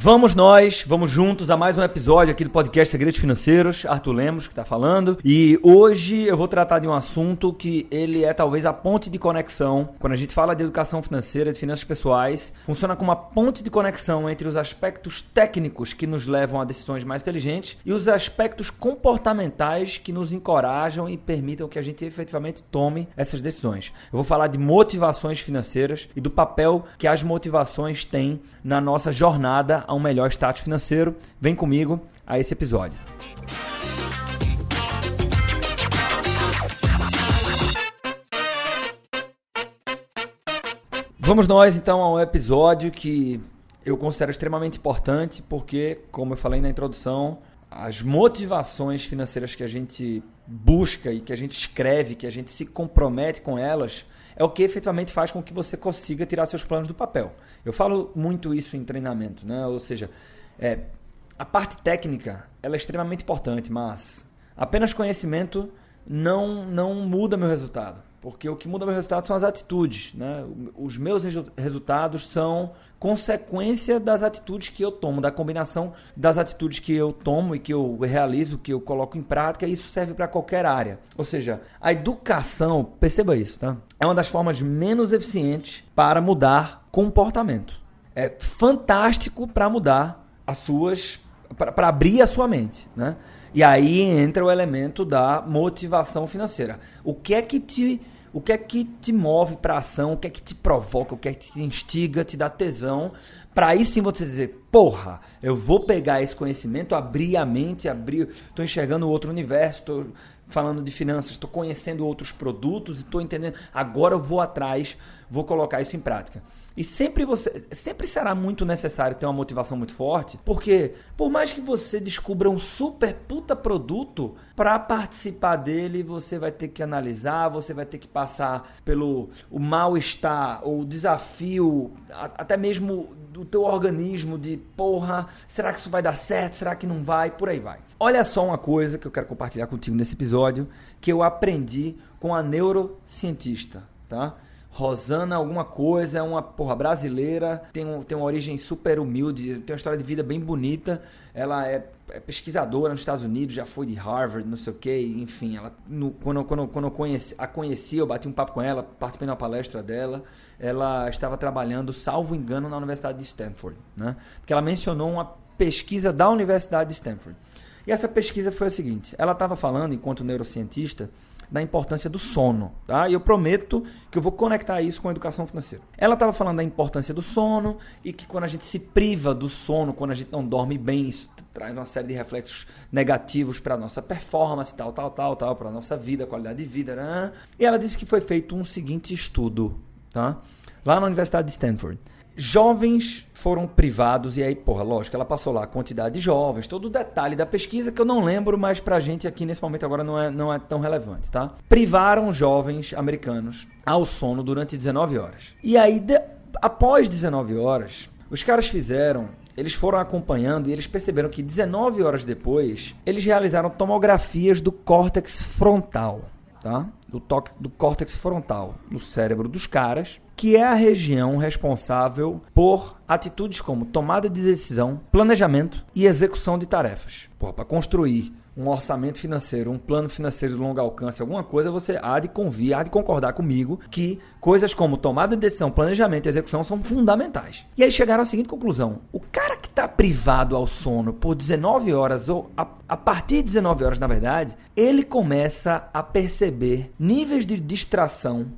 Vamos nós, vamos juntos a mais um episódio aqui do podcast Segredos Financeiros. Arthur Lemos que está falando. E hoje eu vou tratar de um assunto que ele é talvez a ponte de conexão. Quando a gente fala de educação financeira, de finanças pessoais, funciona como uma ponte de conexão entre os aspectos técnicos que nos levam a decisões mais inteligentes e os aspectos comportamentais que nos encorajam e permitam que a gente efetivamente tome essas decisões. Eu vou falar de motivações financeiras e do papel que as motivações têm na nossa jornada a um melhor status financeiro. Vem comigo a esse episódio. Vamos nós então a um episódio que eu considero extremamente importante, porque, como eu falei na introdução, as motivações financeiras que a gente busca e que a gente escreve, que a gente se compromete com elas, é o que efetivamente faz com que você consiga tirar seus planos do papel. Eu falo muito isso em treinamento, né? Ou seja, é, a parte técnica ela é extremamente importante, mas apenas conhecimento não, não muda meu resultado. Porque o que muda meu resultado são as atitudes. Né? Os meus resultados são consequência das atitudes que eu tomo, da combinação das atitudes que eu tomo e que eu realizo, que eu coloco em prática, e isso serve para qualquer área. Ou seja, a educação, perceba isso, tá? É uma das formas menos eficientes para mudar comportamento. É fantástico para mudar as suas para abrir a sua mente, né? E aí entra o elemento da motivação financeira. O que é que te o que é que te move para ação? O que é que te provoca? O que é que te instiga, te dá tesão? Para aí sim você dizer, porra, eu vou pegar esse conhecimento, abrir a mente, abrir, estou enxergando outro universo, estou falando de finanças, estou conhecendo outros produtos e estou entendendo. Agora eu vou atrás, vou colocar isso em prática. E sempre você, sempre será muito necessário ter uma motivação muito forte, porque por mais que você descubra um super puta produto, para participar dele você vai ter que analisar, você vai ter que passar pelo o mal-estar ou o desafio, até mesmo do teu organismo de, porra, será que isso vai dar certo? Será que não vai? Por aí vai. Olha só uma coisa que eu quero compartilhar contigo nesse episódio, que eu aprendi com a neurocientista, tá? Rosana alguma coisa, é uma porra brasileira, tem, um, tem uma origem super humilde, tem uma história de vida bem bonita. Ela é, é pesquisadora nos Estados Unidos, já foi de Harvard, não sei o que, enfim. Ela, no, quando, quando, quando eu conheci, a conheci, eu bati um papo com ela, participei de uma palestra dela. Ela estava trabalhando, salvo engano, na Universidade de Stanford, né? Porque ela mencionou uma pesquisa da Universidade de Stanford. E essa pesquisa foi a seguinte: ela estava falando, enquanto neurocientista, da importância do sono, tá? E eu prometo que eu vou conectar isso com a educação financeira. Ela estava falando da importância do sono e que quando a gente se priva do sono, quando a gente não dorme bem, isso traz uma série de reflexos negativos para nossa performance, tal, tal, tal, tal, para nossa vida, qualidade de vida, né? E ela disse que foi feito um seguinte estudo, tá? Lá na Universidade de Stanford jovens foram privados, e aí, porra, lógico, ela passou lá a quantidade de jovens, todo o detalhe da pesquisa que eu não lembro, mas pra gente aqui nesse momento agora não é, não é tão relevante, tá? Privaram jovens americanos ao sono durante 19 horas. E aí, de, após 19 horas, os caras fizeram eles foram acompanhando e eles perceberam que 19 horas depois, eles realizaram tomografias do córtex frontal, tá? Do, toque, do córtex frontal no cérebro dos caras que é a região responsável por atitudes como tomada de decisão, planejamento e execução de tarefas. Para construir um orçamento financeiro, um plano financeiro de longo alcance, alguma coisa, você há de convir, há de concordar comigo que coisas como tomada de decisão, planejamento e execução são fundamentais. E aí chegaram à seguinte conclusão: o cara que está privado ao sono por 19 horas, ou a, a partir de 19 horas, na verdade, ele começa a perceber níveis de distração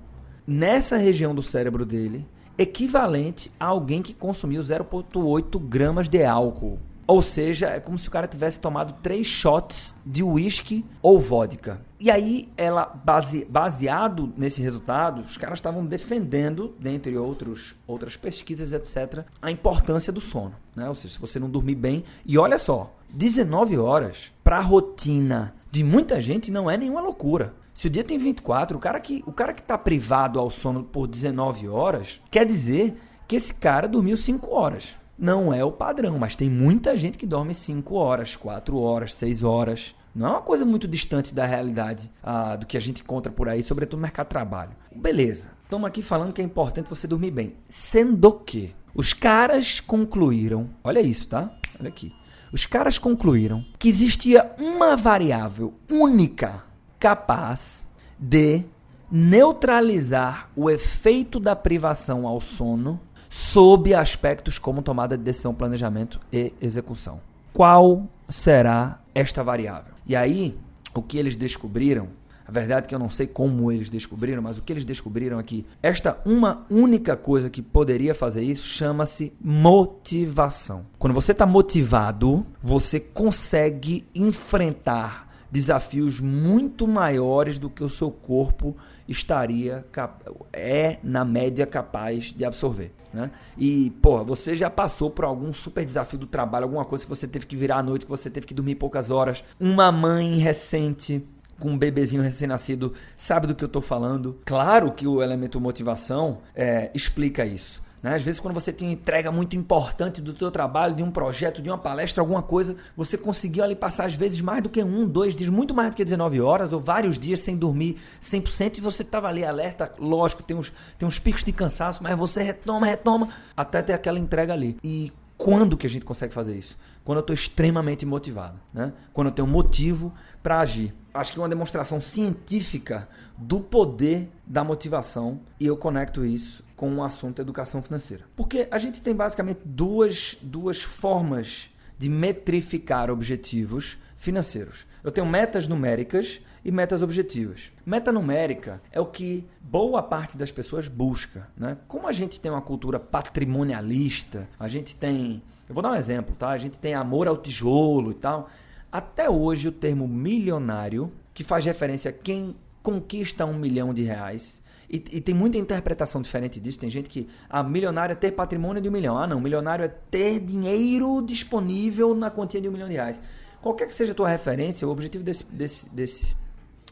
nessa região do cérebro dele, equivalente a alguém que consumiu 0,8 gramas de álcool. Ou seja, é como se o cara tivesse tomado três shots de uísque ou vodka. E aí, ela base, baseado nesse resultado, os caras estavam defendendo, dentre outros, outras pesquisas, etc., a importância do sono. Né? Ou seja, se você não dormir bem. E olha só, 19 horas para a rotina de muita gente não é nenhuma loucura. Se o dia tem 24, o cara que o cara que tá privado ao sono por 19 horas, quer dizer que esse cara dormiu 5 horas. Não é o padrão, mas tem muita gente que dorme 5 horas, 4 horas, 6 horas. Não é uma coisa muito distante da realidade ah, do que a gente encontra por aí, sobretudo no mercado de trabalho. Beleza, estamos aqui falando que é importante você dormir bem. Sendo que Os caras concluíram, olha isso, tá? Olha aqui. Os caras concluíram que existia uma variável única capaz de neutralizar o efeito da privação ao sono sob aspectos como tomada de decisão, planejamento e execução. Qual será esta variável? E aí, o que eles descobriram a verdade é que eu não sei como eles descobriram, mas o que eles descobriram é esta uma única coisa que poderia fazer isso chama-se motivação. Quando você está motivado, você consegue enfrentar desafios muito maiores do que o seu corpo estaria é na média capaz de absorver. Né? E, pô, você já passou por algum super desafio do trabalho, alguma coisa que você teve que virar à noite, que você teve que dormir poucas horas, uma mãe recente com um bebezinho recém-nascido sabe do que eu estou falando. Claro que o elemento motivação é, explica isso. Né? Às vezes, quando você tem entrega muito importante do teu trabalho, de um projeto, de uma palestra, alguma coisa, você conseguiu ali passar, às vezes, mais do que um, dois dias, muito mais do que 19 horas, ou vários dias sem dormir 100%, e você estava ali alerta, lógico, tem uns, tem uns picos de cansaço, mas você retoma, retoma, até ter aquela entrega ali. E quando que a gente consegue fazer isso? Quando eu estou extremamente motivado, né? quando eu tenho motivo para agir acho que uma demonstração científica do poder da motivação e eu conecto isso com o assunto educação financeira. Porque a gente tem basicamente duas, duas formas de metrificar objetivos financeiros. Eu tenho metas numéricas e metas objetivas. Meta numérica é o que boa parte das pessoas busca. Né? Como a gente tem uma cultura patrimonialista, a gente tem. Eu vou dar um exemplo, tá? A gente tem amor ao tijolo e tal. Até hoje, o termo milionário, que faz referência a quem conquista um milhão de reais, e, e, tem muita interpretação diferente disso. Tem gente que, ah, milionário é ter patrimônio de um milhão. Ah, não, milionário é ter dinheiro disponível na quantia de um milhão de reais. Qualquer que seja a tua referência, o objetivo desse, desse, desse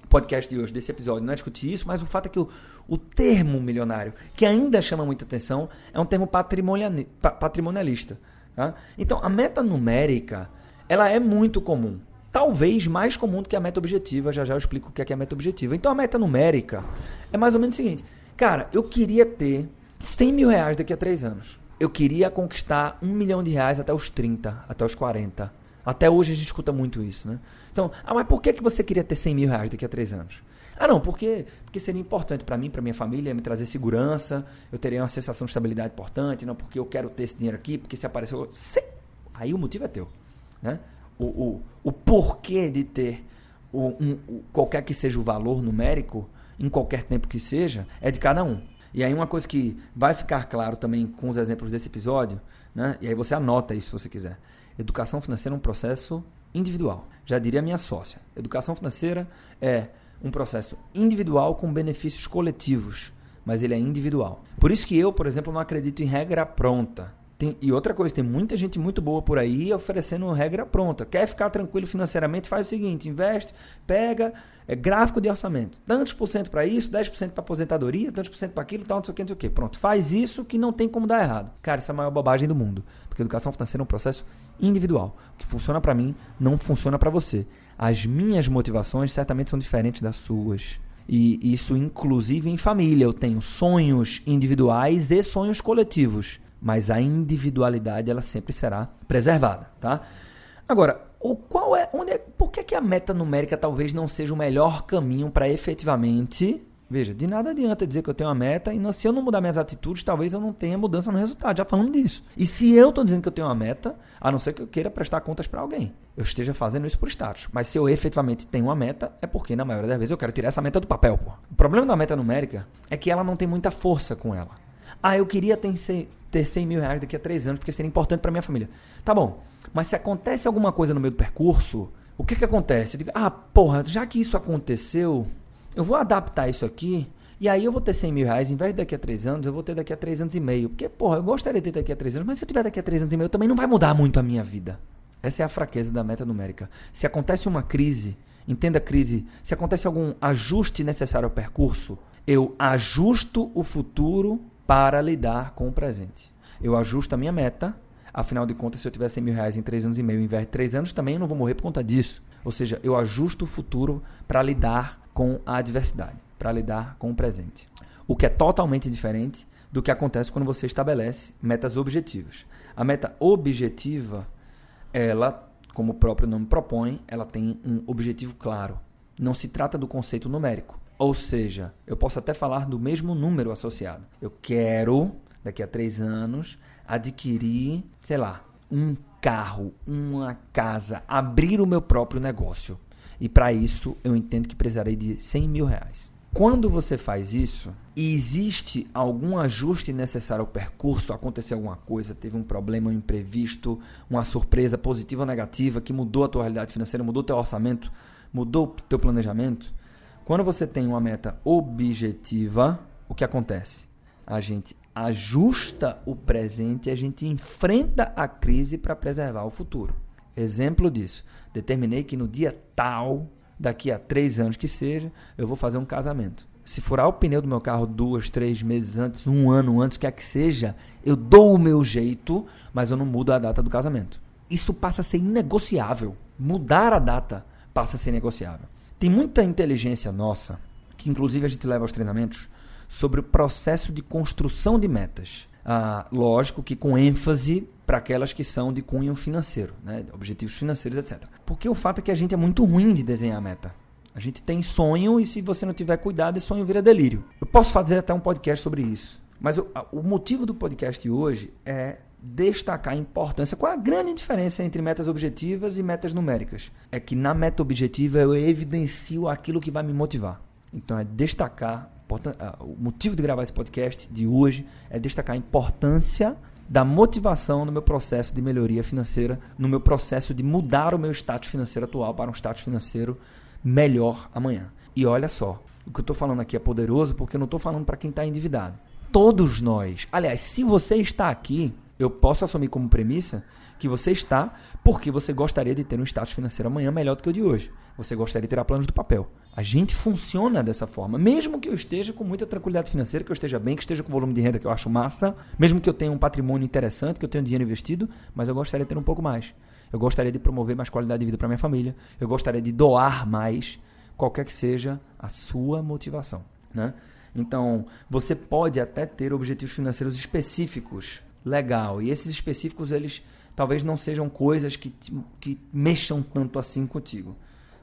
podcast de hoje, desse episódio, não é discutir isso, mas o fato é que o, o termo milionário, que ainda chama muita atenção, é um termo patrimonialista. Tá? Então, a meta numérica ela é muito comum. Talvez mais comum do que a meta objetiva. Já já eu explico o que é, é a meta objetiva. Então a meta numérica é mais ou menos o seguinte: cara, eu queria ter 100 mil reais daqui a 3 anos. Eu queria conquistar um milhão de reais até os 30, até os 40. Até hoje a gente escuta muito isso, né? Então, ah, mas por que, que você queria ter 100 mil reais daqui a 3 anos? Ah, não, porque, porque seria importante para mim, para minha família, me trazer segurança, eu teria uma sensação de estabilidade importante, não porque eu quero ter esse dinheiro aqui, porque se apareceu. Aí o motivo é teu. Né? O, o, o porquê de ter o, um, o, qualquer que seja o valor numérico, em qualquer tempo que seja, é de cada um. E aí uma coisa que vai ficar claro também com os exemplos desse episódio, né? e aí você anota isso se você quiser. Educação financeira é um processo individual. Já diria minha sócia. Educação financeira é um processo individual com benefícios coletivos, mas ele é individual. Por isso que eu, por exemplo, não acredito em regra pronta. Tem, e outra coisa, tem muita gente muito boa por aí oferecendo regra pronta. Quer ficar tranquilo financeiramente? Faz o seguinte: investe, pega é, gráfico de orçamento. Tantos por cento para isso, 10% para aposentadoria, tantos por cento para aquilo, tal, não sei o que, não sei o que. Pronto, faz isso que não tem como dar errado. Cara, isso é a maior bobagem do mundo. Porque educação financeira é um processo individual. O que funciona para mim não funciona para você. As minhas motivações certamente são diferentes das suas. E isso, inclusive em família. Eu tenho sonhos individuais e sonhos coletivos mas a individualidade ela sempre será preservada, tá? Agora, o qual é, onde é, por que, que a meta numérica talvez não seja o melhor caminho para efetivamente Veja, de nada adianta dizer que eu tenho uma meta e não, se eu não mudar minhas atitudes, talvez eu não tenha mudança no resultado. Já falando disso. E se eu estou dizendo que eu tenho uma meta, a não ser que eu queira prestar contas para alguém, eu esteja fazendo isso por status. Mas se eu efetivamente tenho uma meta, é porque na maioria das vezes eu quero tirar essa meta do papel. Pô. O problema da meta numérica é que ela não tem muita força com ela. Ah, eu queria ter, ter 100 mil reais daqui a três anos, porque seria importante para minha família. Tá bom, mas se acontece alguma coisa no meio do percurso, o que que acontece? Eu digo, ah, porra, já que isso aconteceu, eu vou adaptar isso aqui, e aí eu vou ter 100 mil reais, em vez de daqui a três anos, eu vou ter daqui a três anos e meio. Porque, porra, eu gostaria de ter daqui a três anos, mas se eu tiver daqui a três anos e meio, também não vai mudar muito a minha vida. Essa é a fraqueza da meta numérica. Se acontece uma crise, entenda a crise, se acontece algum ajuste necessário ao percurso, eu ajusto o futuro para lidar com o presente. Eu ajusto a minha meta, afinal de contas, se eu tiver 100 mil reais em 3 anos e meio, de 3 anos, também eu não vou morrer por conta disso. Ou seja, eu ajusto o futuro para lidar com a adversidade, para lidar com o presente. O que é totalmente diferente do que acontece quando você estabelece metas objetivas. A meta objetiva, ela, como o próprio nome propõe, ela tem um objetivo claro. Não se trata do conceito numérico. Ou seja, eu posso até falar do mesmo número associado. Eu quero, daqui a três anos, adquirir, sei lá, um carro, uma casa, abrir o meu próprio negócio. E para isso eu entendo que precisarei de 100 mil reais. Quando você faz isso e existe algum ajuste necessário ao percurso, aconteceu alguma coisa, teve um problema, um imprevisto, uma surpresa positiva ou negativa que mudou a tua realidade financeira, mudou teu orçamento, mudou o teu planejamento, quando você tem uma meta objetiva, o que acontece? A gente ajusta o presente e a gente enfrenta a crise para preservar o futuro. Exemplo disso. Determinei que no dia tal, daqui a três anos que seja, eu vou fazer um casamento. Se furar o pneu do meu carro duas, três meses antes, um ano antes, quer que seja, eu dou o meu jeito, mas eu não mudo a data do casamento. Isso passa a ser inegociável. Mudar a data passa a ser negociável. Tem muita inteligência nossa, que inclusive a gente leva aos treinamentos, sobre o processo de construção de metas. Ah, lógico que com ênfase para aquelas que são de cunho financeiro, né? objetivos financeiros, etc. Porque o fato é que a gente é muito ruim de desenhar meta. A gente tem sonho e se você não tiver cuidado, sonho vira delírio. Eu posso fazer até um podcast sobre isso. Mas o, o motivo do podcast hoje é destacar a importância. Qual é a grande diferença entre metas objetivas e metas numéricas? É que na meta objetiva eu evidencio aquilo que vai me motivar. Então é destacar o motivo de gravar esse podcast de hoje é destacar a importância da motivação no meu processo de melhoria financeira, no meu processo de mudar o meu status financeiro atual para um status financeiro melhor amanhã. E olha só, o que eu estou falando aqui é poderoso porque eu não estou falando para quem está endividado. Todos nós, aliás, se você está aqui eu posso assumir como premissa que você está porque você gostaria de ter um status financeiro amanhã melhor do que o de hoje. Você gostaria de tirar planos do papel. A gente funciona dessa forma. Mesmo que eu esteja com muita tranquilidade financeira, que eu esteja bem, que esteja com volume de renda que eu acho massa, mesmo que eu tenha um patrimônio interessante, que eu tenha dinheiro investido, mas eu gostaria de ter um pouco mais. Eu gostaria de promover mais qualidade de vida para minha família. Eu gostaria de doar mais, qualquer que seja a sua motivação. Né? Então, você pode até ter objetivos financeiros específicos legal. E esses específicos, eles talvez não sejam coisas que, que mexam tanto assim contigo.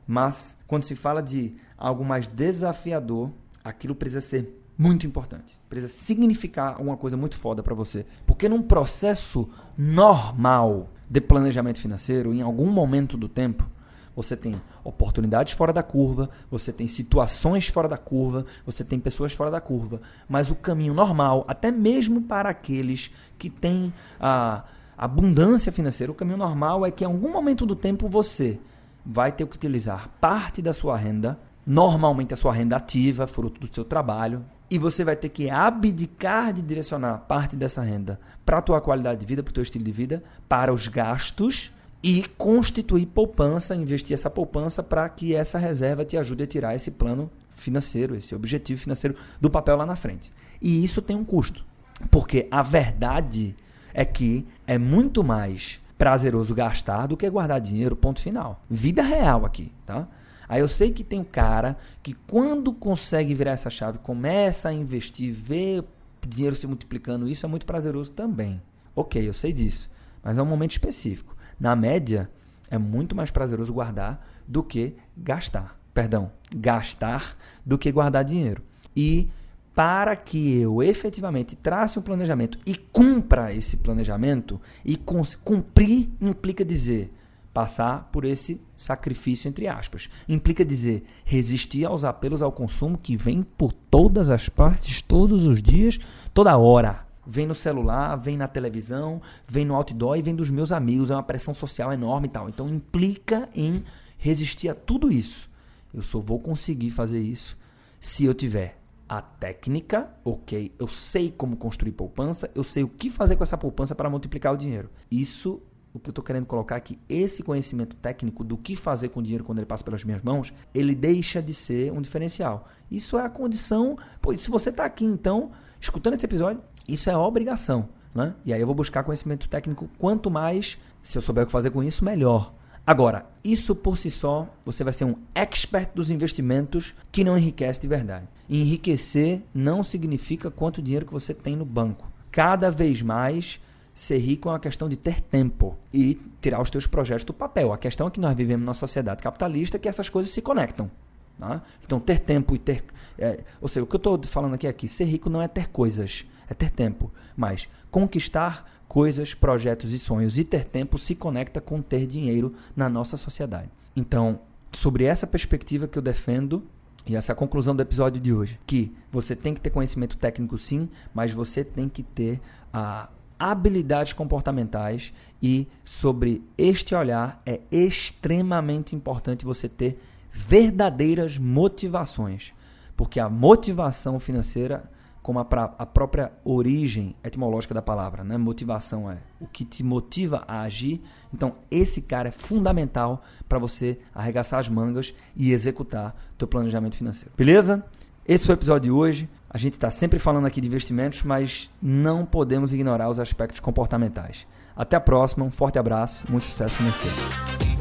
Mas, quando se fala de algo mais desafiador, aquilo precisa ser muito importante. Precisa significar alguma coisa muito foda para você. Porque num processo normal de planejamento financeiro, em algum momento do tempo, você tem oportunidades fora da curva, você tem situações fora da curva, você tem pessoas fora da curva. Mas o caminho normal, até mesmo para aqueles que têm a abundância financeira, o caminho normal é que em algum momento do tempo você vai ter que utilizar parte da sua renda, normalmente a sua renda ativa, fruto do seu trabalho, e você vai ter que abdicar de direcionar parte dessa renda para a tua qualidade de vida, para o teu estilo de vida, para os gastos e constituir poupança, investir essa poupança para que essa reserva te ajude a tirar esse plano financeiro, esse objetivo financeiro do papel lá na frente. E isso tem um custo, porque a verdade é que é muito mais prazeroso gastar do que guardar dinheiro, ponto final. Vida real aqui, tá? Aí eu sei que tem um cara que quando consegue virar essa chave, começa a investir, vê dinheiro se multiplicando, isso é muito prazeroso também. Ok, eu sei disso, mas é um momento específico. Na média, é muito mais prazeroso guardar do que gastar. Perdão, gastar do que guardar dinheiro. E para que eu efetivamente trace um planejamento e cumpra esse planejamento, e cumprir implica dizer passar por esse sacrifício entre aspas. Implica dizer resistir aos apelos ao consumo que vem por todas as partes, todos os dias, toda hora. Vem no celular, vem na televisão, vem no outdoor e vem dos meus amigos. É uma pressão social enorme e tal. Então implica em resistir a tudo isso. Eu só vou conseguir fazer isso se eu tiver a técnica, ok, eu sei como construir poupança, eu sei o que fazer com essa poupança para multiplicar o dinheiro. Isso, o que eu estou querendo colocar aqui, esse conhecimento técnico do que fazer com o dinheiro quando ele passa pelas minhas mãos, ele deixa de ser um diferencial. Isso é a condição, pois se você está aqui então, escutando esse episódio, isso é obrigação. Né? E aí eu vou buscar conhecimento técnico. Quanto mais, se eu souber o que fazer com isso, melhor. Agora, isso por si só, você vai ser um expert dos investimentos que não enriquece de verdade. Enriquecer não significa quanto dinheiro que você tem no banco. Cada vez mais ser rico é uma questão de ter tempo e tirar os teus projetos do papel. A questão é que nós vivemos numa sociedade capitalista que essas coisas se conectam. Tá? Então, ter tempo e ter. É, ou seja, o que eu estou falando aqui é que ser rico não é ter coisas, é ter tempo. Mas conquistar coisas, projetos e sonhos e ter tempo se conecta com ter dinheiro na nossa sociedade. Então, sobre essa perspectiva que eu defendo, e essa é a conclusão do episódio de hoje, que você tem que ter conhecimento técnico sim, mas você tem que ter a habilidades comportamentais e sobre este olhar é extremamente importante você ter verdadeiras motivações, porque a motivação financeira, como a, pra, a própria origem etimológica da palavra, né? motivação é o que te motiva a agir. Então, esse cara é fundamental para você arregaçar as mangas e executar teu planejamento financeiro. Beleza? Esse foi o episódio de hoje. A gente está sempre falando aqui de investimentos, mas não podemos ignorar os aspectos comportamentais. Até a próxima, um forte abraço, muito sucesso financeiro.